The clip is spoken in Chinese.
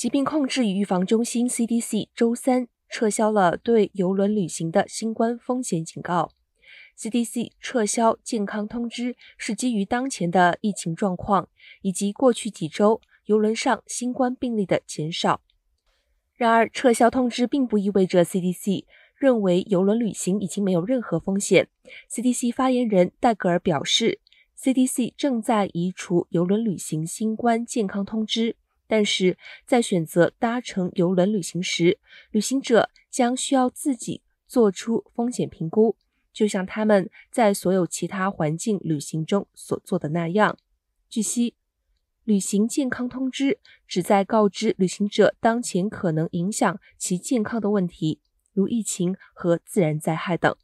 疾病控制与预防中心 （CDC） 周三撤销了对邮轮旅行的新冠风险警告。CDC 撤销健康通知是基于当前的疫情状况以及过去几周游轮上新冠病例的减少。然而，撤销通知并不意味着 CDC 认为邮轮旅行已经没有任何风险。CDC 发言人戴格尔表示，CDC 正在移除邮轮旅行新冠健康通知，但是在选择搭乘邮轮旅行时，旅行者将需要自己做出风险评估，就像他们在所有其他环境旅行中所做的那样。据悉。旅行健康通知旨在告知旅行者当前可能影响其健康的问题，如疫情和自然灾害等。